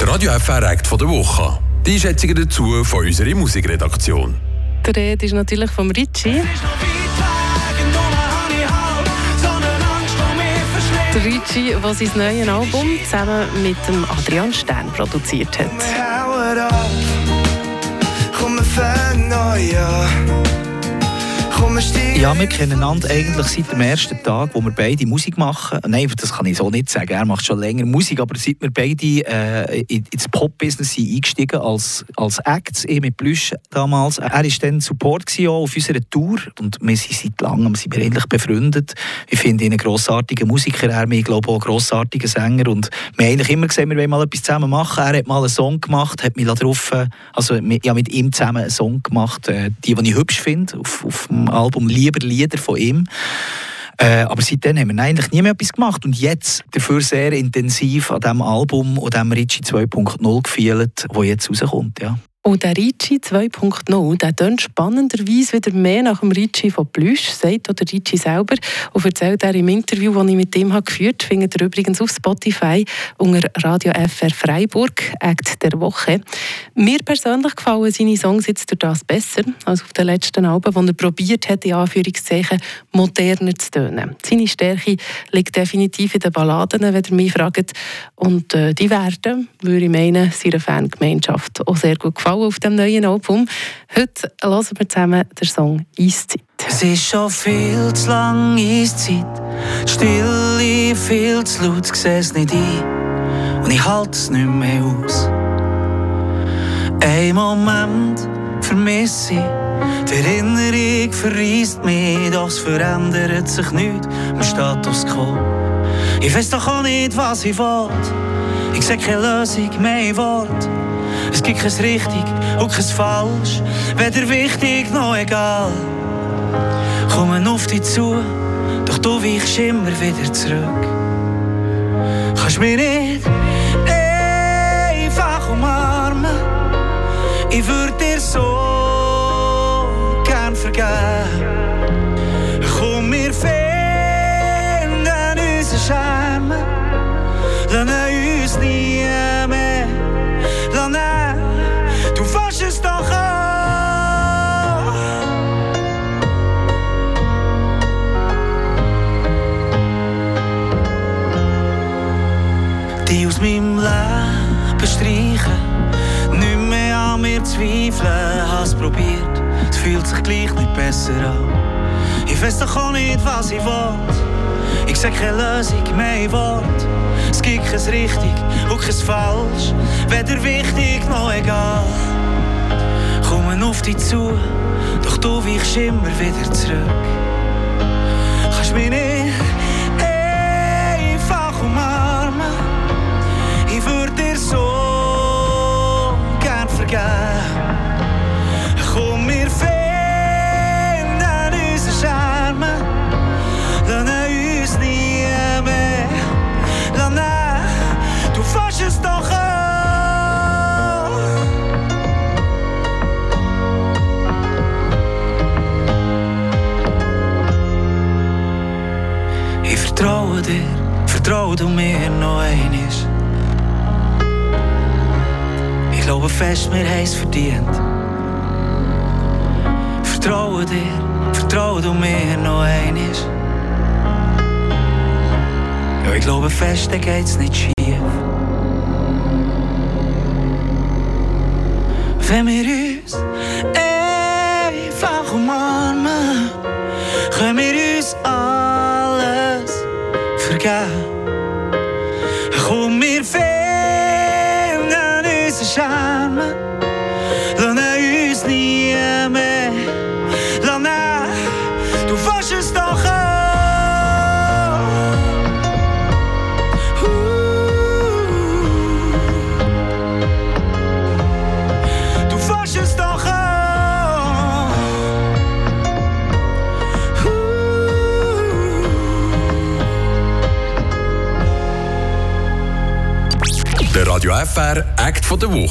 Der Radio FR Act von der Woche. Die Einschätzungen dazu von unserer Musikredaktion. Der Rede ist natürlich vom Ritchie. Der Ritchie, der sein neues Album zusammen mit dem Adrian Stern produziert hat. Komm, wir fangen neu an. Ja, wir kennen einander eigentlich seit dem ersten Tag, wo wir beide Musik machen. Nein, das kann ich so nicht sagen. Er macht schon länger Musik, aber seit wir beide äh, ins Pop-Business eingestiegen als, als Acts, eh mit Plüsch damals. Er war dann Support auf unserer Tour und wir sind seit langem sind wir ähnlich befreundet. Ich finde ihn einen grossartigen Musiker, er ich glaube auch einen grossartigen Sänger und wir haben eigentlich immer gesehen, wir wollen mal etwas zusammen machen. Er hat mal einen Song gemacht, hat mich darauf, äh, also ja, mit ihm zusammen einen Song gemacht, äh, die, die ich hübsch finde, auf, auf dem Album «Lieber Lieder» von ihm. Äh, aber seitdem haben wir eigentlich nie mehr etwas gemacht. Und jetzt dafür sehr intensiv an diesem Album, an diesem Ritchie 2.0 gefühlt, das jetzt rauskommt. Ja. Und der Ricci 2.0, der tönt spannenderweise wieder mehr nach dem Ricci von Plüsch, sagt oder Ricci selber und erzählt er im Interview, das ich mit ihm geführt habe, findet ihr übrigens auf Spotify unter Radio FR Freiburg, Act der Woche. Mir persönlich gefallen seine Songs jetzt durch das besser als auf den letzten Alben, wo er probiert hat, in Anführungszeichen moderner zu tönen. Seine Stärke liegt definitiv in den Balladen, wenn ihr mich fragt. Und äh, die werden, würde ich meinen, seiner Fangemeinschaft auch sehr gut gefallen gefallen auf dem neuen Album. Heute hören wir zusammen den Song Eiszeit. Es ist schon viel zu lang Eiszeit. Die Stille viel zu laut, ich sehe es nicht ein. Und ich halte es nicht mehr aus. Ein Moment vermisse ich. Die Erinnerung verreist mich, doch es verändert sich nichts im Status quo. Ich weiß doch auch nicht, was ich will. Ich sehe keine Lösung mehr in Wort. Es gibt kein richtig und kein falsch, weder wichtig noch egal. Kommen auf dich zu, doch du weichst immer wieder zurück. Kannst mich nicht aus meinem Leben streichen, nicht mehr an mir zweifeln, hab's probiert, es fühlt sich gleich nicht besser an. Ich weiß doch auch nicht, was ich will. Ich sag keine Lösung mehr Wort. Es gibt kein richtig und kein falsch, weder wichtig noch egal kommen auf dich zu, doch du weichst immer wieder zurück. Glaube fest, wir haben es verdient. Vertraue dir, vertraue du mir noch einmal. Ja, ich glaube fest, dann geht's nicht schief. Wenn wir uns einfach umarmen, können wir uns alles vergeben. Komm, wir finden se. Radio FR Act von der Woche.